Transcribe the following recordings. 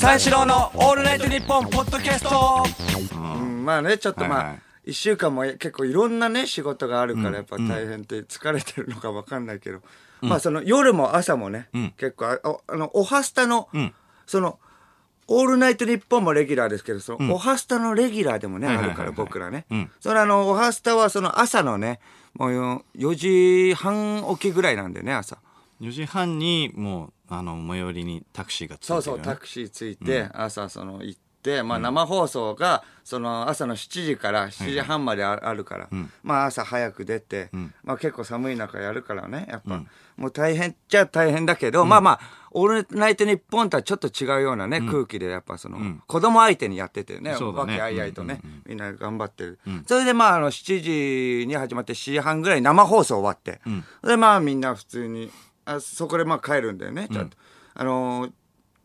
三四郎のオールナイトニッポンポッドキャスト。うんまあねちょっとまあ、はいはい。一週間も結構いろんなね仕事があるからやっぱ大変って疲れてるのかわかんないけど、まあその夜も朝もね、結構あのおはスタの、そのオールナイトニッポンもレギュラーですけど、その、おはスタのレギュラーでもね、あるから、僕らね。それあの、おはスタはその朝のね、もうよ4時半起きぐらいなんでね、朝。4時半にもうあの最寄りにタクシーがついてそうそう、タクシー着いて、朝その行って、まあ生放送が、その朝の7時から7時半までああるから、まあ朝早く出て、まあ結構寒い中やるからね、やっぱ、もう大変っちゃ大変だけど、まあまあ、オールナイトニッポンとはちょっと違うようなね、空気でやっぱその、子供相手にやっててね、そうだね。わけあいあいとね、みんな頑張ってる。それでまああの7時に始まって7時半ぐらいに生放送終わって、でまあみんな普通に、あそこでまあ帰るんだよね、ちゃんと。あのー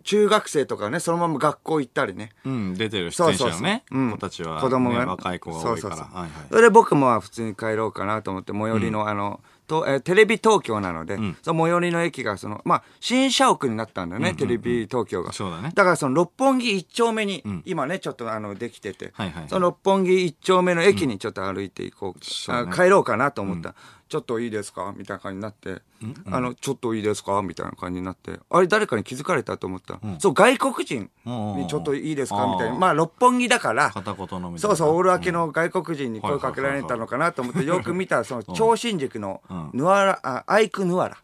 中学生とかね、そのまま学校行ったりね。うん出てる出演者のねうん。子たちは、子供がね若い子が多いから。はいはい。それで僕も普通に帰ろうかなと思って最寄りの、あのとえーテレビ東京なので、その最寄りの駅がそのまあ新社屋になったんだよね、テレビ東京が。そうだね。からその六本木一丁目に、今ねちょっとあのできてて、はいはいはい。その六本木一丁目の駅にちょっと歩いていこう、そうね。あ帰ろうかなと思った、ちょっといいですか？みたいな感じになって、あのちょっといいですか？みたいな感じになってあれ誰かに気づかれたと思った、そう外国人にちょっといいですか？みたいな。まあ六本木だから片言のそうそう、オール明けの外国人に声かけられたのかなと思って、よく見たら、その、超新塾の、ヌアラ、あ、アイクヌアラ。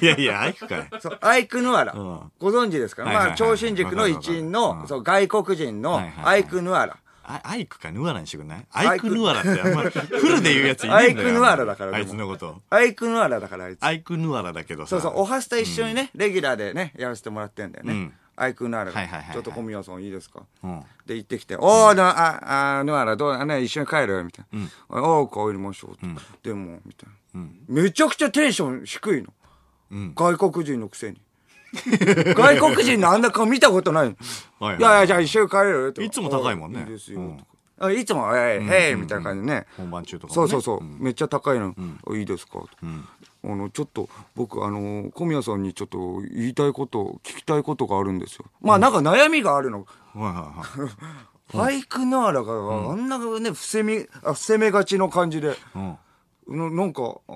いやいやアイクかい。そう、アイクヌアラ。うん。ご存知ですか？まあ、超新塾の一員の、そう、外国人のアイクヌアラ。あアイクかヌアラにしてくんない？アイクヌアラってあんまフルで言うやついねアえんだよイクヌアラだからあいつのこと。アイクヌアラだから、あいつ。アイクヌアラだけどさ。そうそう、おはスタ一緒にね、レギュラーでね、やらせてもらってんだよね。うん。アイクヌアラが。はいはいはいはい。ちょっと小宮さんいいですか？うん。で行ってきて、おー、なあ、あ、ヌアラ、どう、あね、一緒に帰る？みたいな。おー、帰りましょうと。でも、みたいな。めちゃくちゃテンション低いの。外国人のくせに。外国人のあんな顔見たことないいはい。いやいや、じゃあ一緒に帰れると。いつも高いもんね。いいですよ。あいつも、えい、へい、みたいな感じでね。本番中とかもね。そうそうそう。めっちゃ高いの。いいですか？と。あの、ちょっと、僕、あの、小宮さんにちょっと言いたいこと、聞きたいことがあるんですよ。まあ、なんか悩みがあるの。はいはいはい。ファイクナーラが、あんなね、伏せみ、あ伏せ目がちの感じで、うん。ななんか、あ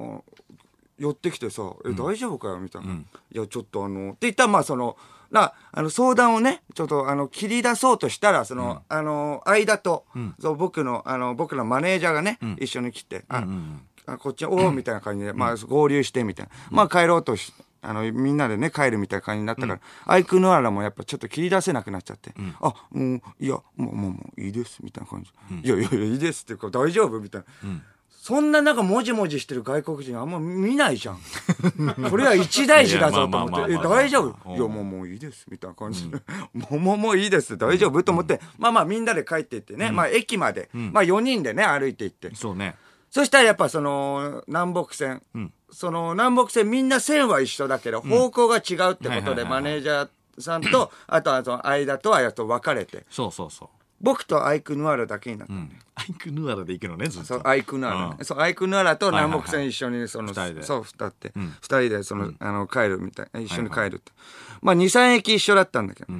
寄ってきてさ、え、大丈夫かよ？みたいな。いや、ちょっとあの、って言ったら、まあ、その、な、あの、相談をね、ちょっと、あの、切り出そうとしたら、その、あの、間と、そう、僕の、あの、僕のマネージャーがね、一緒に来て、あ、あこっち、おおみたいな感じで、まあ、合流して、みたいな。まあ、帰ろうとし、あの、みんなでね、帰るみたいな感じになったから、アイクヌアラもやっぱちょっと切り出せなくなっちゃって、あ、もう、いや、もう、もう、もう、いいです、みたいな感じ。いやいやいや、いいですっていうか、大丈夫？みたいな。そんななんかもじもじしてる外国人あんま見ないじゃん。これは一大事だぞと思って、え、大丈夫？うん。いや、もうもういいです、みたいな感じで。もうもうもういいです、大丈夫？と思って、まあまあみんなで帰っていってね、まあ駅まで、まあ4人でね、歩いていって。そうね。そしたらやっぱその、南北線。その南北線みんな線は一緒だけど、方向が違うってことで、マネージャーさんと、あとはその間とはやっと分かれて、そうそうそう僕とアイクヌアラだけになった。うん。アイクヌアラで行くのねずっと。そう、アイクヌアラね、うん。そう、アイクヌアラとはいはいはい。南北線一緒に、その、二人で。そう、二って、二人で、その、あの、帰るみたい、一緒に帰るって。まあ、二、三駅一緒だったんだけど、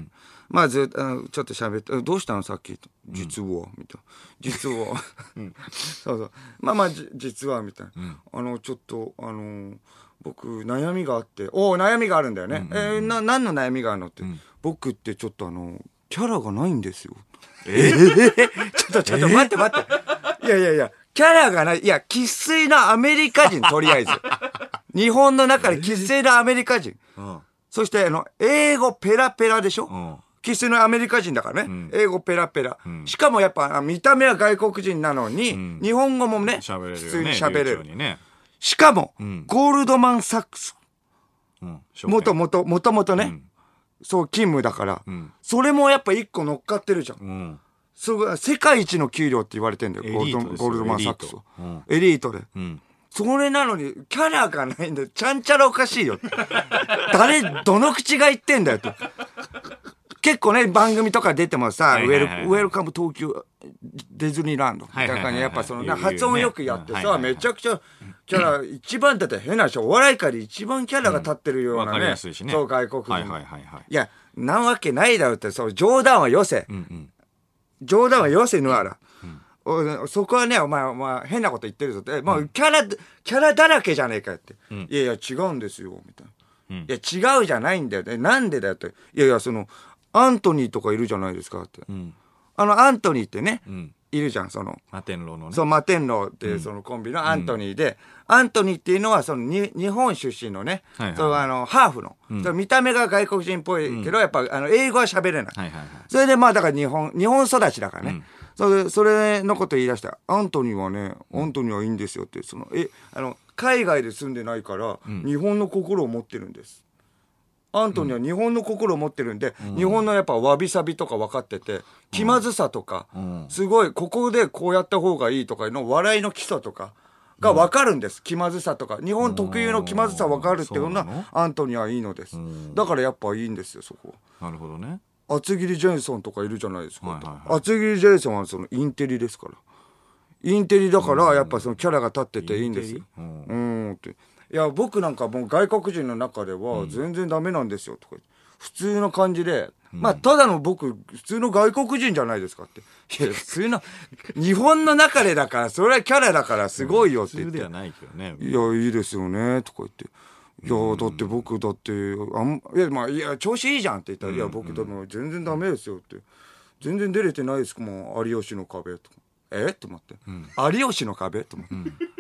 まあ、ずっと、あのちょっと喋って、えどうしたのさっき？と。実は、みたいな。実は？そうそう。まあまあ、じ実は、みたいな。あの、ちょっと、あの、僕、悩みがあって、おお悩みがあるんだよね。えーな、何の悩みがあるのって。僕ってちょっとあの、キャラがないんですよ。えちょっとちょっと待って待って。いやいやいや、キャラがない。いや、生粋なアメリカ人、とりあえず。日本の中で生粋なアメリカ人。うんそして、あの、英語ペラペラでしょ？ん生粋のアメリカ人だからね。英語ペラペラ。しかもやっぱ、あ見た目は外国人なのに、日本語もね、喋れるよね普通に喋れる。ねしかも、ゴールドマン・サックス。うんもともと、もともとね、そう、勤務だから、それもやっぱ一個乗っかってるじゃん。うんすごい、世界一の給料って言われてんだよ、ゴールドゴールドマン・サックスはエリートエリートで。うんそれなのに、キャラがないんだよ。ちゃんちゃらおかしいよ。誰、どの口が言ってんだよと。結構ね、番組とか出てもさ、はいウェルウェルカム東京ディズニーランドみたいな感じで、やっぱその、発音よくやってさ、めちゃくちゃ、キャラ、一番だって変な話、お笑い界で一番キャラが立ってるようなね。そう、外国人。はいはいはいはい。いや、なわけないだろって、そう、冗談はよせ。冗談はよせぬあら。おそこはね、お前、お前、変なこと言ってるぞって。もう、キャラ、キャラだらけじゃねえかよって。んいやいや、違うんですよ、みたいな。うんいや、違うじゃないんだよ。えなんでだよって。いやいや、その、アントニーとかいるじゃないですかって。うん。あの、アントニーってね、うん。いるじゃん、その、摩天楼のね。そう、マテンローっていうそのコンビのアントニーで、アントニーっていうのはそのに日本出身のね、はいはいそうあの、ハーフの、その見た目が外国人っぽいけど、やっぱあの英語は喋れない。はいはいはい。それでまあだから日本、日本育ちだからね。うんそれそれのこと言い出した。アントニーはね、アントニーはいいんですよって、その、え、あの、海外で住んでないから、日本の心を持ってるんです。アントニーは日本の心を持ってるんで、日本のやっぱわびさびとか分かってて、気まずさとか、うんすごい、ここでこうやった方がいいとかの笑いの基礎とかが分かるんです。気まずさとか。日本特有の気まずさ分かるっていうのはアントニーはいいのです。だからやっぱいいんですよ、そこは。なるほどね。厚切りジェイソンとかいるじゃないですか。はいはいはい厚切りジェイソンはそのインテリですから。インテリだから、やっぱそのキャラが立ってていいんですうんって。いや、僕なんかもう外国人の中では全然ダメなんですよ、とか。普通の感じで、まあ、ただの僕、普通の外国人じゃないですかって。いや、普通の、日本の中でだから、それはキャラだからすごいよって言って普通では。ないけどね。いや、いいですよね、とか言って。いや、だって僕、だって、あん、いや、まあ、いや、調子いいじゃんって言ったら、いや、僕、でも全然ダメですよって。全然出れてないですもん、有吉の壁とか。え？と思って。有吉の壁？と思って。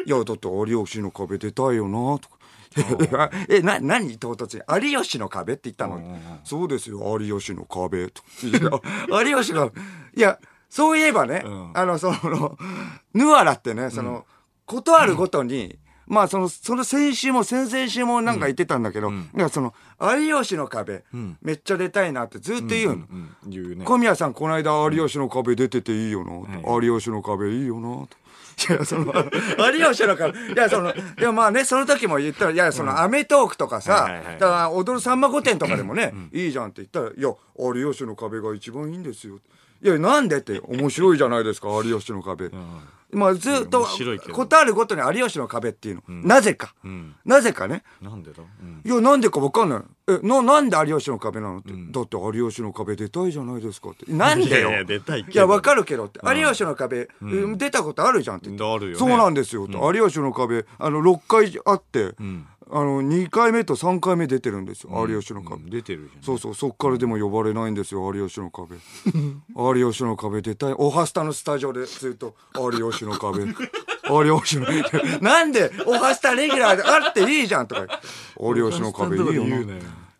いや、だって有吉の壁出たいよな、とか。え、な、何唐突に。有吉の壁って言ったの？に。そうですよ、有吉の壁と。有吉の、いや、そういえばね、んあの、その、ヌアラってね、その、ことあるごとに、まあ、その、その先週も先々週もなんか言ってたんだけど、いや、その、有吉の壁、めっちゃ出たいなってずっと言うの。うん。言うね。小宮さん、この間、有吉の壁出てていいよな、と有吉の壁いいよな、と。いや、その、有吉の壁、いや、その、いや、まあね、その時も言ったら、いや、その、アメトークとかさ、だから、踊るさんま御殿とかでもね、いいじゃんって言ったら、いや、有吉の壁が一番いいんですよ。いや、なんでって、面白いじゃないですか、有吉の壁。まあ、ずっとことあるごとに有吉の壁っていうの。なぜか。んなぜかね。なんでだ？うん。いや、なんでかわかんない。え、な、なんで有吉の壁なのって。だって有吉の壁出たいじゃないですかって。なんでよ。いや出たいいや、わかるけどって。有吉の壁、うん出たことあるじゃんって。あるよねそうなんですよ。有吉の壁、あの、6回あって、あの、2回目と3回目出てるんですよ。有吉の壁。出てるじゃん。そうそう、そっからでも呼ばれないんですよ、有吉の壁。有吉の壁出たい。オハスタのスタジオでずっと、有吉の壁。有吉の、なんで、オハスタレギュラーであっていいじゃんとか。有吉の壁いいよな。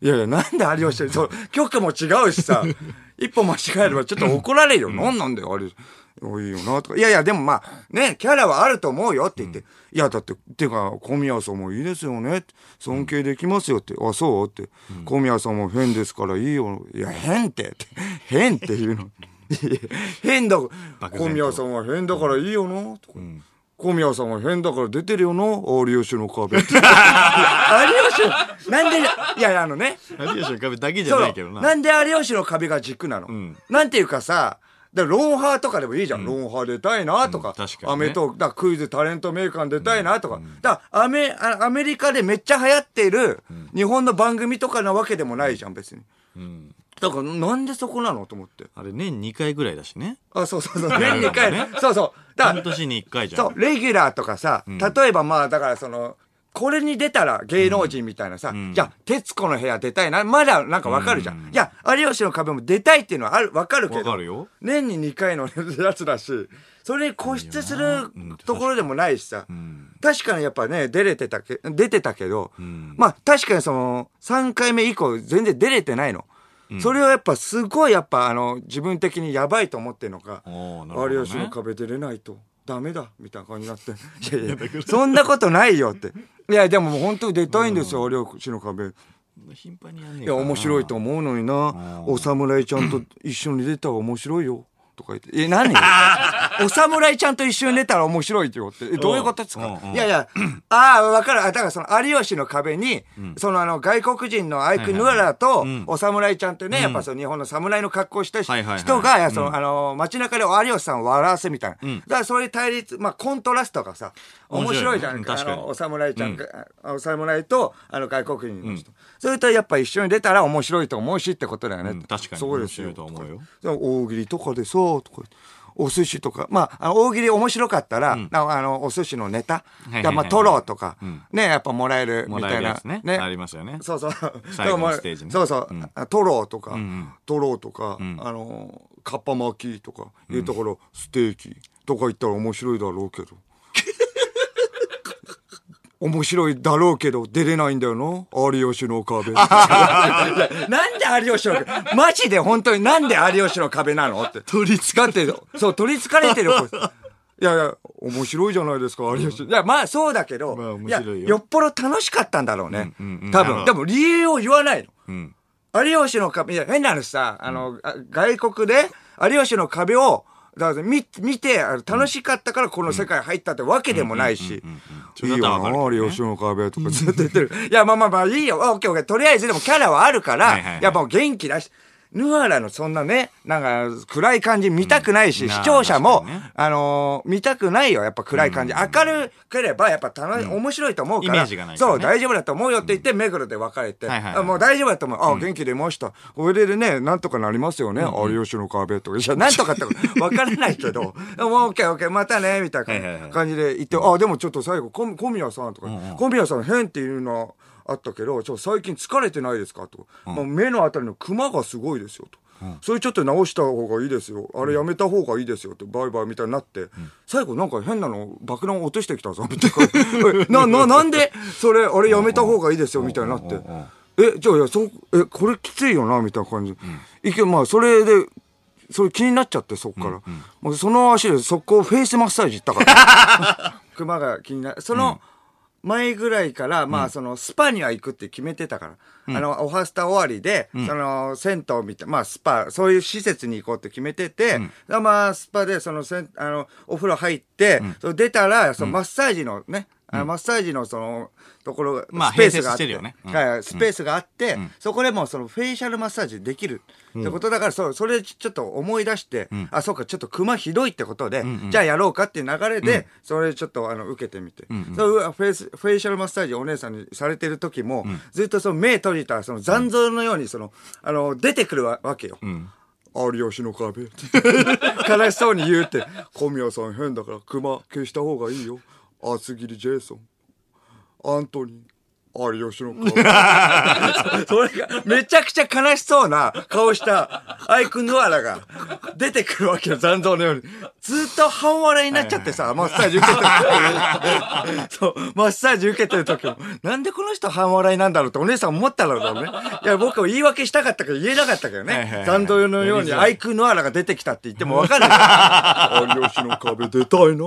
いやいや、なんで有吉、そう、曲も違うしさ、一歩間違えればちょっと怒られるよ。なんなんだよ、有吉。おいいよな、とか。いやいや、でもまあ、ね、キャラはあると思うよって言って。いや、だって、っていうか、小宮さんもいいですよね。尊敬できますよって。あ、そう？って。小宮さんも変ですからいいよ。いや、変って。変って言うの。変だ。小宮さんは変だからいいよな、とか。小宮さんは変だから出てるよな、有吉の壁って。有吉、なんで、いやいや、あのね。有吉の壁だけじゃないけどな。なんで有吉の壁が軸なの、んなんていうかさ、だからロンハーとかでもいいじゃん。ロンハー出たいなとか。うん確かにねアメトーク、だからクイズタレントメーカーに出たいなとか。だからアメ、あアメリカでめっちゃ流行っている日本の番組とかなわけでもないじゃん、別に。うん。だからなんでそこなのと思って。あれ年2回ぐらいだしね。あ、そうそうそう。年2回。そうそう。だから半年に1回じゃん。そう、レギュラーとかさ、例えばまあ、だからその、これに出たら芸能人みたいなさ、じゃあ、徹子の部屋出たいな、まだなんかわかるじゃん。いや、有吉の壁も出たいっていうのはある、わかるけど、年に2回のやつだし、それに固執するところでもないしさ、ん。確かにやっぱね、出れてたけ、出てたけど、ん。まあ確かにその、3回目以降全然出れてないの。それをやっぱすごいやっぱあの、自分的にやばいと思ってるのか、有吉の壁出れないとダメだみたいな感じになって。いやいやそんなことないよって。いやでももう本当に出たいんですよ、有吉の壁。い頻繁にやんねえや面白いと思思うのにな。お侍ちゃんと一緒に出たら面白いよとか言って、え、何？お侍ちゃんと一緒に寝たら面白いって言って、え、どういうことですか？うんうん。いやいや、ああ、わかる。あだからその有吉の壁に、そのあの外国人のアイク・ヌアラとお侍ちゃんってね、やっぱその日本の侍の格好をした人が、そのあの街中で有吉さんを笑わせみたいな。だからそういう対立、まあコントラストがさ、面面白いじゃん。かにあのお侍ちゃんが、お侍とあの外国人の人。それとやっぱ一緒に出たら面白いと思うしってことだよね。うん確かにそうですよと思うよで大喜利とかでさ、とかお寿司とか、まあ、大喜利面白かったら、なあの、お寿司のネタ、がまあ、トロとか、んね、やっぱもらえるみたいなね。ありますよね。そうそう。最後のステージねそうそう。あトロとか、んトロとか、あの、カッパ巻きとかいうところ、ステーキとか言ったら面白いだろうけど。面白いだろうけど、出れないんだよな。有吉の壁。なんで有吉の壁？マジで本当になんで有吉の壁なの？って。取りつかって、そう、取りつかれてる。いやいや、面白いじゃないですか、有吉。いや、まあそうだけど、まあ面白いよよっぽど楽しかったんだろうね。うんうんうん多分。でも理由を言わないの。うん。有吉の壁、いや、変な話さ、あの、あ外国で、有吉の壁を、だから見見て、楽しかったからこの世界入ったってわけでもないし。そいいよな、吉の壁とか ずっと言ってる。いや、まあまあまあ、いいよ。あオッケーオッケー。とりあえずでもキャラはあるから、やっぱ元気だし、ヌアラのそんなね、なんか暗い感じ見たくないし、うん視聴者も、ねあのー見たくないよ。やっぱ暗い感じ。明るければやっぱ楽し、面白いと思うから。イメージがないねそう、大丈夫だと思うよって言って、目黒で別れて、はいはいはいあもう大丈夫だと思う。あ、元気出ました。これでね、なんとかなりますよね。有吉の壁とか。いや、なんとかって 分からないけど、もうオッケーオッケー、またね、みたいはいはいはない感じで言って、あ、でもちょっと最後、小小宮さんとか、小宮さん変っていうのはあったけど、ちょっと最近疲れてないですか？と。もう目のあたりのクマがすごいですよと。それちょっと直した方がいいですよ。あれやめた方がいいですよって、バイバイみたいになって、最後なんか変なの爆弾落としてきたぞ、みたいな。な、な、なんで、それ、あれやめた方がいいですよ、みたいになって。え、じゃあ、いや、そ、え、これきついよな、みたいな感じ。いけ、まあ、それで、それ気になっちゃって、そっから。もうその足で速攻フェイスマッサージ行ったから。熊が気になる。その前ぐらいから、まあそのスパには行くって決めてたから。あの、おはスタ終わりで、その銭湯みたいまあスパ、そういう施設に行こうって決めてて、まあスパでそのせん、あの、お風呂入って、その出たら、そのマッサージのね、あのマッサージのその、ところ、まあスペースがあって、ね。うん。はいスペースがあって、そこでもうそのフェイシャルマッサージできるってこと。だから、そうそれちょっと思い出して、あ、そうか、ちょっとクマひどいってことで、じゃあやろうかっていう流れで、それちょっとあの受けてみて、そうフェイスフェイシャルマッサージをお姉さんにされてる時も、ずっとその目閉じたその残像のようにその、あの出てくるわわけよ。有吉の壁。悲しそうに言うって。小宮さん変だから熊消した方がいいよ厚切りジェイソン。アントニー。有吉の壁それがめちゃくちゃ悲しそうな顔したアイク・ヌアラが出てくるわけよ残像のように。ずっと半笑いになっちゃってさマッサージ受けてるそうマッサージ受けてる時も。なんでこの人半笑いなんだろうってお姉さん思ったろうね。いや僕は言い訳したかったけど言えなかったけどはいはいはい。ね残像のようにアイク・ヌアラが出てきたって言っても分かんない。有吉の壁出たいな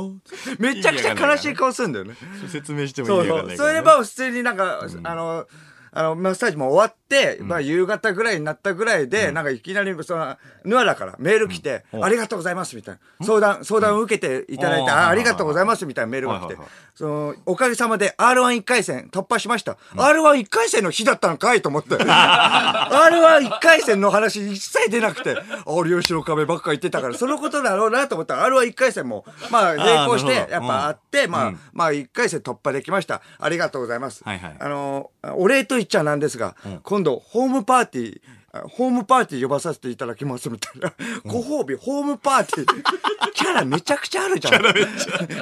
めちゃくちゃ悲しい顔するんだよね説明してもそう意味わかんないからねそうそれでまあ普通になんか、あのあのマッサージも終わって、まあ夕方ぐらいになったぐらいで、なんかいきなりそのヌアラからメール来て、ありがとうございますみたいな。相談相談を受けていただいて、うん。あありがとうございますみたいなメールが来て、そのおかげさまで R11 回戦突破しました、R11 回戦の日だったのかいと思って。R11 回戦の話一切出なくて有吉の壁ばっか言ってたからそのことだろうなと思った。ら R11 回戦もまあ並行してやっぱあって、まあ、うん。まあ1回戦突破できました。ありがとうございます、あのお礼と言っちゃなんですが、今度ホームパーティーあホームパーティー呼ばさせていただきますみたいな。ご褒美、ホームパーティー。キャラめちゃくちゃあるじゃん。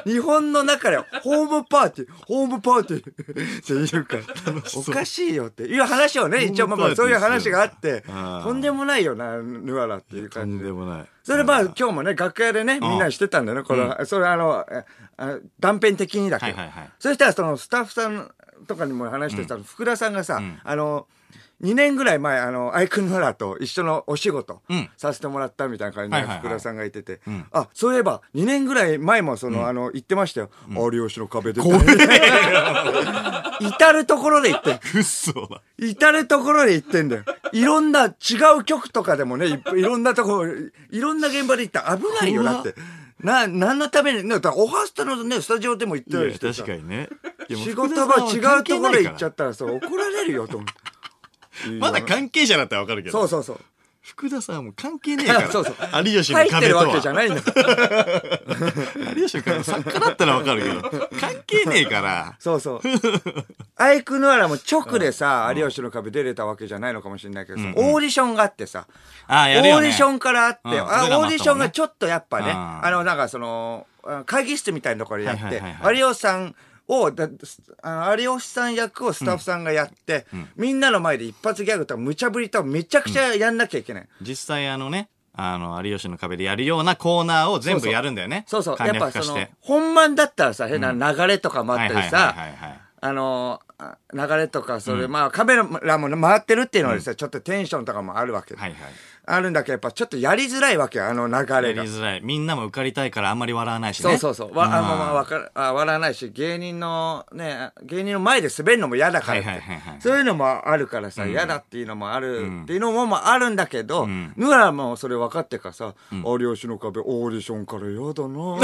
日本の中でホームパーティー、ホームパーティーって言うから、おかしいよっていう話をね、一応まあまあそういう話があってとんでもないよな、ヌアラっていうと感じでんで。もないそれまあ今日もね、楽屋でね、みんなしてたんだよね。これ、それあの、断片的にだけど。はいはいはいそしたらそのスタッフさんとかにも話してた、福田さんがさ、あの、2年ぐらい前、あの、アイクンノラと一緒のお仕事うん。させてもらったみたいな感じで福田さんが言ってて、ん。あ、そういえば2年ぐらい前もその、あの、言ってましたよ。有吉の壁 で。至るところで言って至るところで言ってんだよ。いろんな違う局とかでもね、いろんなとこ、いろんな現場で行った。ら危ないよ、だって。な、何のために、ね、オハスタのね、スタジオでも行っいやたりし確かにね。仕事場違うところへ行っちゃっったらさ、怒られるよ、と思って。まだ関係者だったらわかるけど。そうそうそう。福田さんはもう関係ねえから。そうそう有吉の入って壁とは。るわけじゃないんだから。有吉の壁作家だったらわかるけど、関係ねえから。そうそう。アイクヌアラも直でさ、有吉の壁出れたわけじゃないのかもしれないけどさ、オーディションがあってさ、あやるよね。ーディションからあって、うんあオーディションがちょっとやっぱね、うんあの、なんかその、あ会議室みたいなところでやって、有吉さんを、だあの有吉さん役をスタッフさんがやって、みんなの前で一発ギャグとか無茶ぶりとかめちゃくちゃやんなきゃいけない。実際あのね、あの、有吉の壁でやるようなコーナーを全部やるんだよね。そうそう。や簡っぱその本番だったらさ、変な流れとかもあったりさ、あのあ流れとか、それ、まあカメラも回ってるっていうのはさ、ちょっとテンションとかもあるわけ。はいはい。あるんだけど、やっぱちょっとやりづらいわけよ、あの流やれが。りづらい。みんなも受かりたいからあんまり笑わないしね。そうそうそう。わあんまあまあわかるあ笑わないし、芸人のね、芸人の前で滑るのも嫌だからって、はいはいはいはいそういうのもあるからさ、嫌だっていうのもある、っていうのもまああるんだけど、んヌアもそれ分かってからさ、有吉の壁オーディションから嫌だな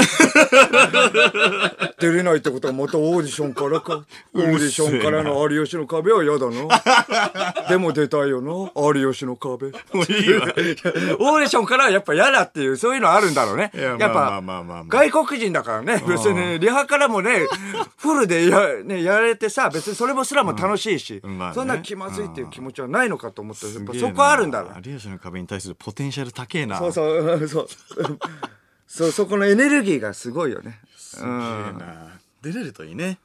出れないってことはまたオーディションからか。オーディションからの有吉の壁は嫌だな。でも出たいよな、有吉の壁。もういいわ。オーディションからはやっぱ嫌だっていう、そういうのあるんだろうね。いややっぱ、まあまあまあまあまあ外国人だからね、別に、リハからもね、フルでや,、ね、やれてさ、別にそれもすらも楽しいし、そんな気まずいっていう気持ちはないのかと思ったら、やっぱすげえなそこはあるんだろう。有吉の壁に対するポテンシャル高えな。そうそう、そう。そう、そこのエネルギーがすごいよね。すげえな。出れるといいね。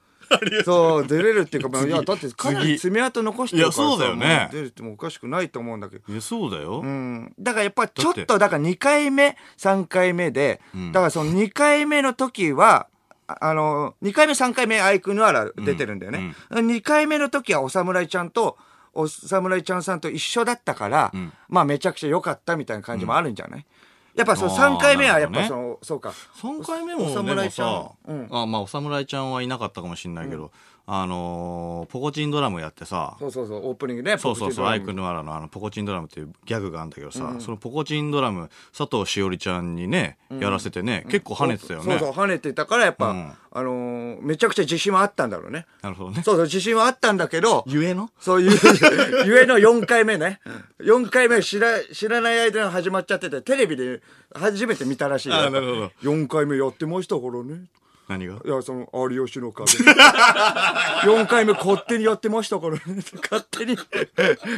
そう、出れるっていうか、まあいや、だってかなり次爪痕残してるからさいやそうだよねも出るってもおかしくないと思うんだけど。いや、そうだよ。うん。だからやっぱちょっと、だから2回目、3回目で、だからその2回目の時は、ああの、2回目、3回目、アイクヌアラ出てるんだよね。2回目の時はお侍ちゃんと、お侍ちゃんさんと一緒だったから、まあめちゃくちゃ良かったみたいな感じもあるんじゃない、やっぱそのあー3回目はやっぱその、そうか。3回目もおでも侍ちゃんさ、うん。あまあお侍ちゃんはいなかったかもしれないけど、あのーポコチンドラムやってさそうそうそう、オープニングね。そうそうそうアイクの。ヌアラのあのポコチンドラムっていうギャグがあるんだけどさ、そのポコチンドラム佐藤しおりちゃんにね、やらせてね結構跳ねてたよねそうそう、跳ねてたからやっぱ、うんあのーめちゃくちゃ自信はあったんだろうね。なるほどねそうそう、自信はあったんだけど、ゆえの？そういう、ゆえの4回目ね。4回目知ら、知らない間に始まっちゃってて、テレビで初めて見たらしいよ。あなるほど4回目やってましたからね。何が？いや、その、有吉の壁。4回目勝手にやってましたからね。勝手に。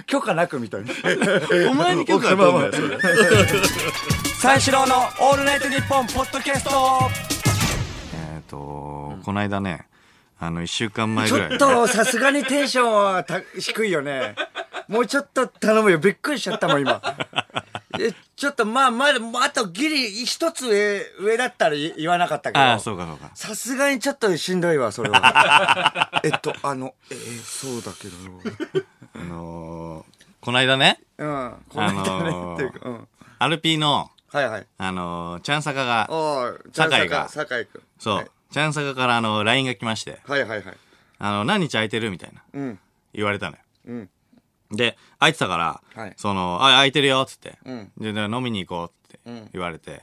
許可なくみたいな。お前に許可は取んだよそれ三四郎のオールナイトニッポンポッドキャストえっとこの間ねあの1週間前ちぐらいにねょっと、さすがにテンションはた低いよね。もうちょっと頼むよ。びっくりしちゃったもん、今。えちょっと、まあ、まだ、あとギリ一つ上、上だったら言言わなかったけど。ああそうかそうかさすがにちょっとしんどいわ、それは。えっと、あの、えーそうだけど。あのーこの間ねうん。この間ね、あのーっていうか、うん。アルピーのはいはい。あのーちゃんさかが酒井が酒井君。そう、はいちゃんさかからあの LINE が来ましてはいはいはい。あの何日空いてるみたいなうん。言われたのようん。で空いてたから、はい。そのあ空いてるよっつって、うん。でで飲みに行こうってん。言われて、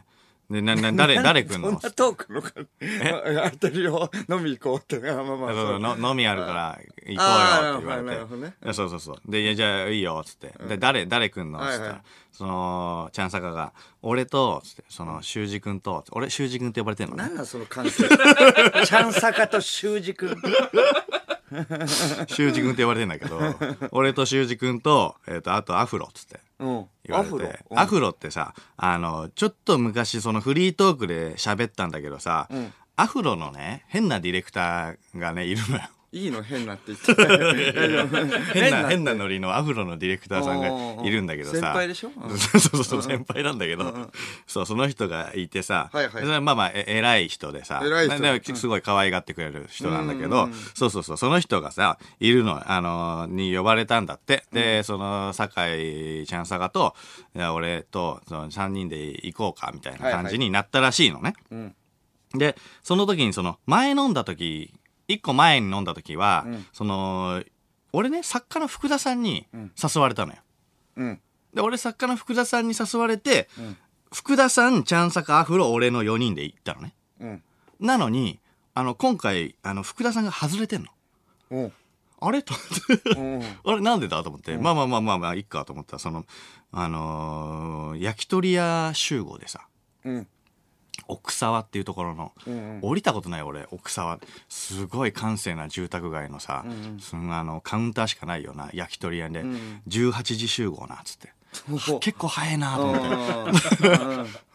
でなな誰 誰来んそんのなトークのか。空いてるよ。飲み行こうって。あまあまあそうそうの飲みあるから行こうよって言われるほどね。いやそうそうそう。でいやじゃあいいよっつって、で誰誰来んの？っつっはい。はいそのちゃんさかが俺とつってその修二君と俺修二君って呼ばれてんのね。なんなんその関係。ちゃんさかと修二君。修二君って呼ばれてんだけど 俺と修二君と,、えー、とあとアフロっつってうん。言われてアフロ？うんアフロってさあのちょっと昔そのフリートークで喋ったんだけどさ、んアフロのね変なディレクターがねいるのよいいの？変なって言って。変な変なノリのアフロのディレクターさんがいるんだけどさ。先輩でしょ？うん。そうそうそう先輩なんだけど、そうその人がいてさ、はいはい。それまあまあえ偉い人でさ偉い人。すごい可愛がってくれる人なんだけど、そうそうそうその人がさいるのあのに呼ばれたんだって。で、その酒井ちゃんさがと俺とその3人で行こうかみたいな感じになったらしいのね、ん。でその時にその前飲んだ時一個前に飲んだ時は、その俺ね作家の福田さんに誘われたのよ、うん。で、俺作家の福田さんに誘われて、福田さん、ちゃんさかアフロ、俺の4人で行ったのね。うん。なのに、あの、今回、あの、福田さんが外れてんの。うん。あれ？と。あれなんでだ？と思って、まあまあまあまあまあ、いっかと思ったら、その、あのー焼き鳥屋集合でさ、うん。奥沢っていうところの、ん降りたことない俺奥沢すごい閑静な住宅街のさ、そのあのカウンターしかないような焼き鳥屋で、18時集合なっつって。あ結構早いなと思って。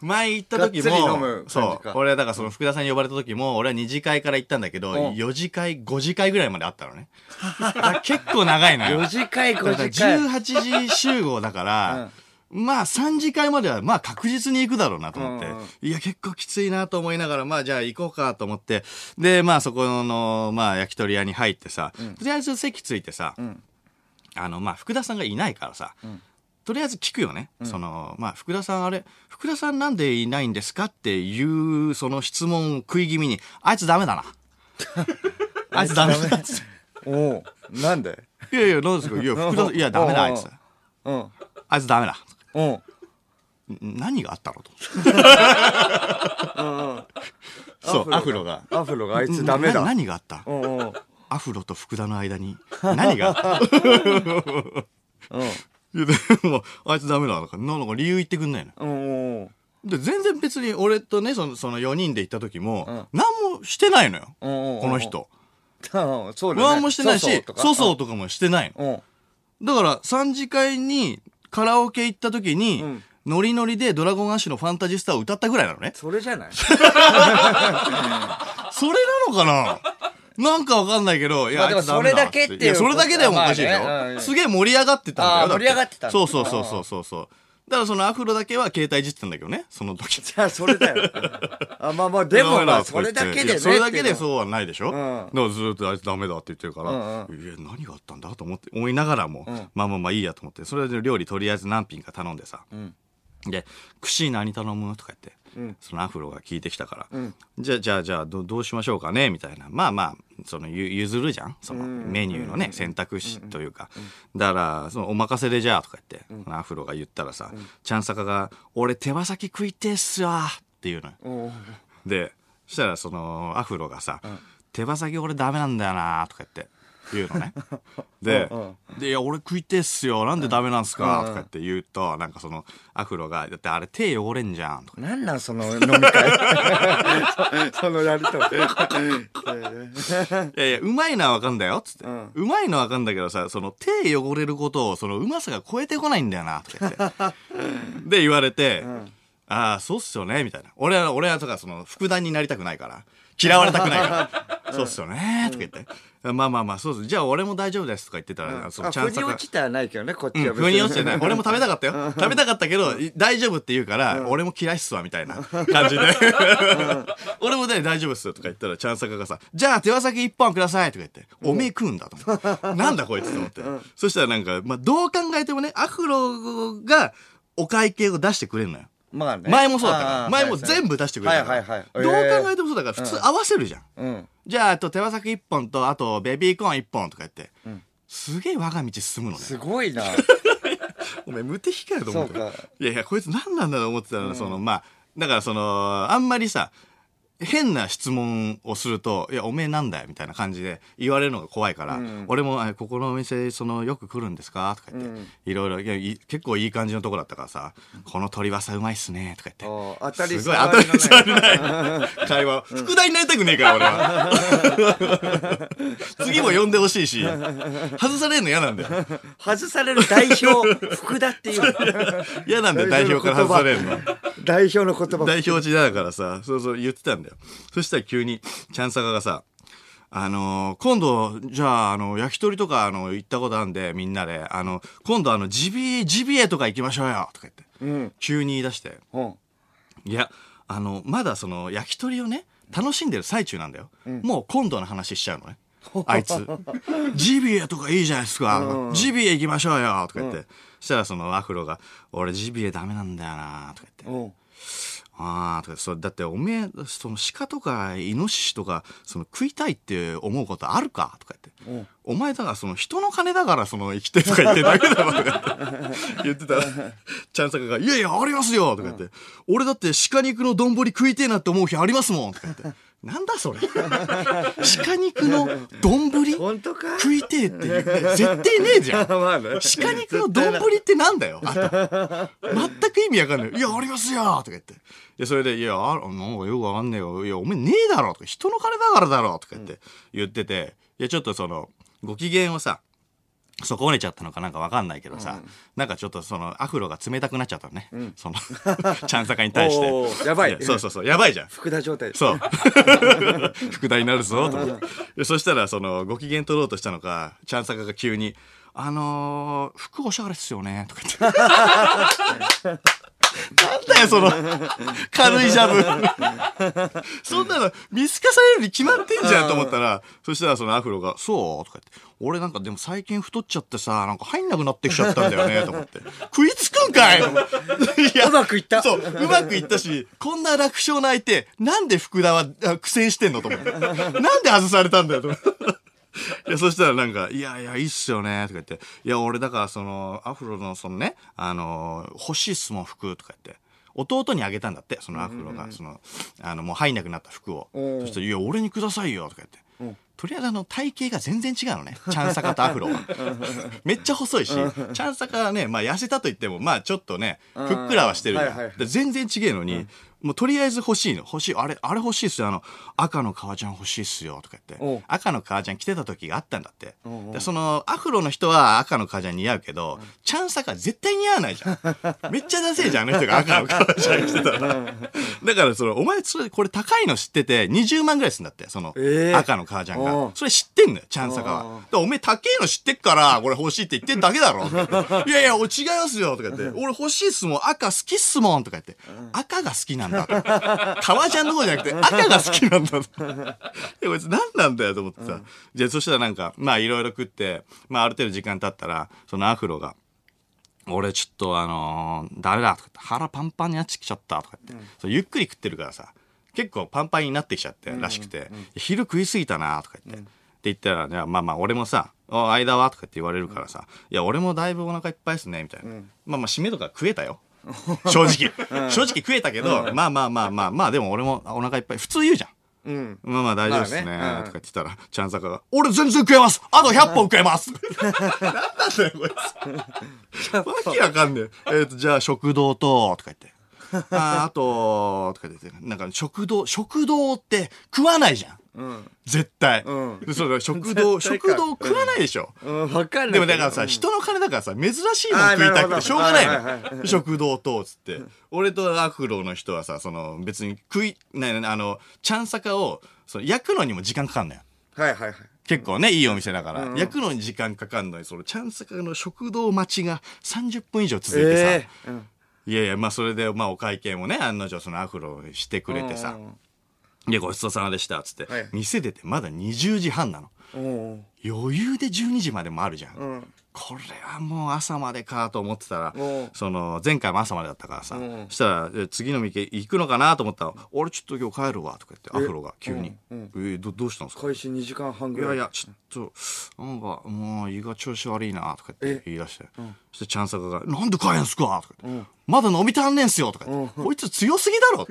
前行った時も、そかう。俺だからその福田さんに呼ばれた時も、俺は二次会から行ったんだけど、うん4次会、5次会ぐらいまであったのね。結構長いのよ。4次会、だから5次会。18時集合だから、まあ3次会まではまあ確実に行くだろうなと思って、うんうん。いや結構きついなと思いながらまあじゃあ行こうかと思って。でまあそこのまあ焼き鳥屋に入ってさ、とりあえず席ついてさ、ん。あのまあ福田さんがいないからさ、とりあえず聞くよね、そのまあ福田さんあれ福田さんなんでいないんですか？っていうその質問を食い気味にあいつダメだな あいつダメだおうなんで？いやいや、なんですか？いや、福田いや、ダメだ、あいつ。うん。あいつダメだ。うん。ん何があったのと。そう、アフロが。アフロがあいつダメだ。な何があった？うんうん。アフロと福田の間に。何が？あったうん。でも、あいつダメだ。なんか、なんか理由言ってくんないの。うんうん。で、全然別に俺とね、その、その4人で行った時も、何もしてないのよ。うんうんうんこの人。うんそうだね。何もしてないし、粗相とかもしてないの。うん。だから、3次会にカラオケ行った時に、ん。ノリノリでドラゴンアッシュのファンタジスタを歌ったぐらいなのね。それじゃない？それなのかな？なんかわかんないけど、いや、まあそれだけっていういや、それだけでもおかしいでしょ、まあね。うんすげえ盛り上がってたんだよ。盛り上がってたそうそうそうそうそう。だからそのアフロだけは携帯いじってたんだけどね、その時。じゃあそれだよ。あ、まあまあ、でもまあ、それだけでね。それだけでう。そうはないでしょ、ん。だからずっとあいつダメだって言ってるから、うんいや、何があったんだ？と思って、思いながらも、まあまあまあいいやと思って、それで料理とりあえず何品か頼んでさ、ん。で、串何頼む？とか言って、んそのアフロが聞いてきたから、ん。じゃあ、じゃあ、じゃあど、どうしましょうかね？みたいな。まあまあ、その、ゆ譲るじゃん？その、メニューのね、選択肢というか。だから、その、お任せでじゃあ、とか言って、アフロが言ったらさ、ちゃんさかが、俺手羽先食いてえっすわっていうのよ。う。んで、そしたらその、アフロがさ、手羽先俺ダメなんだよなとか言って、言うのね。で、で、いや、俺食いてえっすよ。なんでダメなんすか？とかって言うと、なんかその、アフロが、だってあれ手汚れんじゃん。とかなんなんその飲み会？そそのやりとり。いやいや、うまいのはわかんだよ。つって。うまいのはわかんだけどさ、その手汚れることを、そのうまさが超えてこないんだよな、とか言って。で、言われて、ああ、そうっすよね、みたいな。俺は、俺はとか、その、副団になりたくないから。嫌われたくないから。そうっすよね、とか言って。まあまあまあ、そうです。じゃあ俺も大丈夫です、とか言ってたら、そのあ、チャンスが腑に落ちてはないけどね、こっちうん、は。腑に落ちてない。俺も食べたかったよ。食べたかったけど、い大丈夫って言うから、俺も嫌いっすわ、みたいな感じで。俺もね、大丈夫っすとか言ったら、チャンサカがさ、じゃあ手羽先一本くださいとか言って、おめえ食うんだと。なんだこいつと思って。そしたらなんか、まあ、どう考えてもね、アフロがお会計を出してくれるのよ。まあね。前もそうだったから。前も全部出してくれたから。はいはいはいどうえー考えてもそうだから、普通合わせるじゃん。うん。じゃあ、あと手羽先一本と、あとベビーコーン一本とか言って、すげえ我が道進むのね。すごいな。お前無敵かよと思って。いやいや、こいつ何なんだろう思ってたら、その、まあ、だからその、あんまりさ、変な質問をすると、いや、おめえなんだよ、みたいな感じで言われるのが怖いから、俺も、あここのお店、その、よく来るんですか？とか言って、いろいろいやい、結構いい感じのとこだったからさ、この鶏わさうまいっすね、とか言って。お当たりすごい当たり障りない 会話。副題になりたくねえから、俺は。次も呼んでほしいし、外されるの嫌なんだよ。外される代表、福田っていう。嫌なんだよ、代表から外されるの。代表の言葉。代表時代だからさ、そうそう言ってたんだよ。そしたら急に、チャンサカがさ、あのー今度、じゃあ、あの、焼き鳥とか、あの、行ったことあるんで、みんなで、あの、今度、あの、ジビエ、ジビエとか行きましょうよとか言って、うん。急に言い出して、うん。いや、あの、まだその、焼き鳥をね、楽しんでる最中なんだよ。もう今度の話しちゃうのね。あいつ。ジビエとかいいじゃないですか。ジビエ行きましょうよとか言って。そしたらそのアフロが、俺ジビエダメなんだよなとか言って。うん。ああ、とか、そう、だっておめえ、その鹿とかイノシシとか、その食いたいって思うことあるかとか言って。お前だからその人の金だからその生きてるとか言ってるだけだろとか言って。言ってたら、ちゃんさかが、いやいや、ありますよとか言って、俺だって鹿肉の丼食いてえなって思う日ありますもんとか言って、なんだそれ。鹿肉の丼？食いてえって言う。絶対ねえじゃん。鹿肉の丼ってなんだよ全く意味わかんない。いや、ありますよとか言って。で、それで、いや、あなんかよくわかんねえよ。いや、お前ねえだろとか、人の金だからだろとか言って。言ってて、いや、ちょっとその、ご機嫌をさ、損ねちゃったのかなんかわかんないけどさ、なんかちょっとそのアフロが冷たくなっちゃったのね。その、ちゃんさかに対して。やばいそうそうそう、やばいじゃん。福田状態そう。副題になるぞ、と思って。でそしたら、その、ご機嫌取ろうとしたのか、ちゃんさかが急に、あのー、服おしゃれっすよね、とか言って。なんだよ、その、軽いジャブ。そんなの、見透かされるに決まってんじゃんと思ったら、そしたらそのアフロが、そうとか言って、俺なんかでも最近太っちゃってさ、なんか入んなくなってきちゃったんだよね、と思って。食いつくんかいうまくいったそう、うまくいったし、こんな楽勝の相手、なんで福田はあ苦戦してんのと思って。なんで外されたんだよ、と思って。いや、そしたらなんか、いやいや、いいっすよね、とか言って。いや、俺だからその、アフロのそのね、あの、欲しいっすもん、服、とか言って。弟にあげたんだって、そのアフロが、その、あの、もう入んなくなった服を。そしたら、いや、俺にくださいよ、とか言って。とりあえずあの体型が全然違うのね。チャンサカとアフロは。めっちゃ細いし、チャンサカはね、まあ痩せたと言っても、まあちょっとね、ふっくらはしてるじゃん。はい全然違えのに、もうとりあえず欲しいの。欲しい。あれ、あれ欲しいっすよ。あの、赤の革ジャン欲しいっすよ。とか言って。赤の革ジャン着てた時があったんだって。で、その、アフロの人は赤の革ジャン似合うけど、チャンサカ絶対似合わないじゃん。めっちゃダセえじゃん、あの人が 赤の革ジャン着てたら。だから、その、お前、これ高いの知ってて、20万ぐらいするんだって、その、ええ赤の革ジャンおうが。それ知ってんのよ、チャンサカは。お前高えの知ってっから、これ欲しいって言ってんだけだろ。いやいや、お違いますよ、とか言って。俺欲しいっすもん、赤好きっすもん、とか言って。赤が好きなんだと。革ジャンの方じゃなくて、赤が好きなんだと。いや、こいつ何なんだよ、と思ってさ。じゃあ、そしたらなんか、まあ、いろいろ食って、まあ、ある程度時間経ったら、そのアフロが、俺ちょっとあのーダメだとか言って腹パンパンになってきちゃったとか言って、そうゆっくり食ってるからさ結構パンパンになってきちゃってらしくて、昼食いすぎたなとか言って、って言ったら、じゃあまあまあ俺もさ「お間は?」とかって言われるからさ「いや俺もだいぶお腹いっぱいですね」みたいな、まあまあ締めとか食えたよ。正直。正直食えたけど、まあまあまあまあまあでも俺もお腹いっぱい普通言うじゃん。うん。まあまあ大丈夫ですね。とか言ってたら、ちゃんさかが、俺全然食えますあと100本食えます！なん なんだよ、こいつ。わけわかんねえ。えっ、と、じゃあ食堂と、とか言って。あー あと、とか言って、なんか食堂、食堂って食わないじゃん。うん。絶対。うんでそうだ食堂、食堂食わないでしょ。うん、わかんないけど。でもだからさ、うん人の金だからさ、珍しいもん食いたくてしょうがないの。食堂と、つって。俺とアフロの人はさ、その、別に食い、ね、あの、ちゃんさかを、その焼くのにも時間かかんのよ。はいはいはい。結構ね、いいお店だから、うん焼くのに時間かかんのに、その、ちゃんさかの食堂待ちが30分以上続いてさ、ええうんいやいや、まあそれで、まあお会計もね、案の定そのアフロしてくれてさ、いや、ごちそうさまでした、つって、はい。店出てまだ20時半なの。余裕で12時までもあるじゃん。うん。これはもう朝までかと思ってたらう。ん、その前回も朝までだったからさ、うん。そしたらえ次の店行くのかなと思ったら、俺ちょっと今日帰るわとか言って、アフロが急に。うんえど、どうしたんですか？開始2時間半ぐらい。いやいや、ちょっと、なんか、もう胃が調子悪いなとか言って言い出して。そしてチャンサカが、なんで帰んすか？とか言って、まだ飲み足んねんすよとか。言って、こいつ強すぎだろ。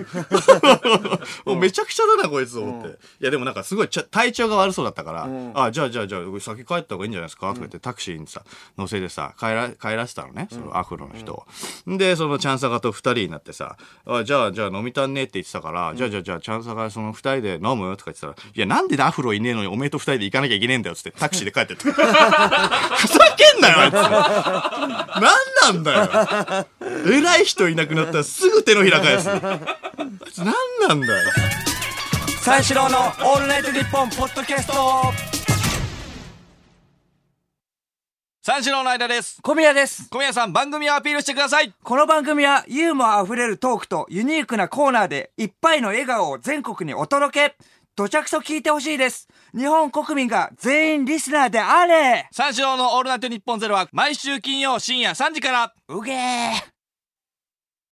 もうめちゃくちゃだな、こいつと思って。いや、でもなんかすごいちゃ体調が悪そうだったから、あ、じゃあじゃあじゃあ、先帰った方がいいんじゃないですか？とか言って、タクシーにさ、乗せてさ、帰ら、帰らせたのね、そのアフロの人を。で、そのチャンサカと二人になってさ、あ、じゃあじゃあ飲み足んねえって言ってたから、じゃあじゃあじゃあチャンサカその二人で飲む？とか言ってたら、いや、なんでアフロいねえのにおめえと二人で行かなきゃいけねえんだよっつって、タクシーで帰ってって。ふ ざけんなよ、あいつ。なんなんだよ。偉い人いなくなったらすぐ手のひら返す。あいつなんなんだよ。三四郎のオールナイトニッポンポッドキャスト三四郎の間です小宮です。小宮さん番組をアピールしてくださいこの番組はユーモア溢れるトークとユニークなコーナーでいっぱいの笑顔を全国にお届け。どちゃくそ聞いてほしいです。日本国民が全員リスナーであれ。三四郎のオールナイトニッポンゼロは毎週金曜深夜3時から。うげー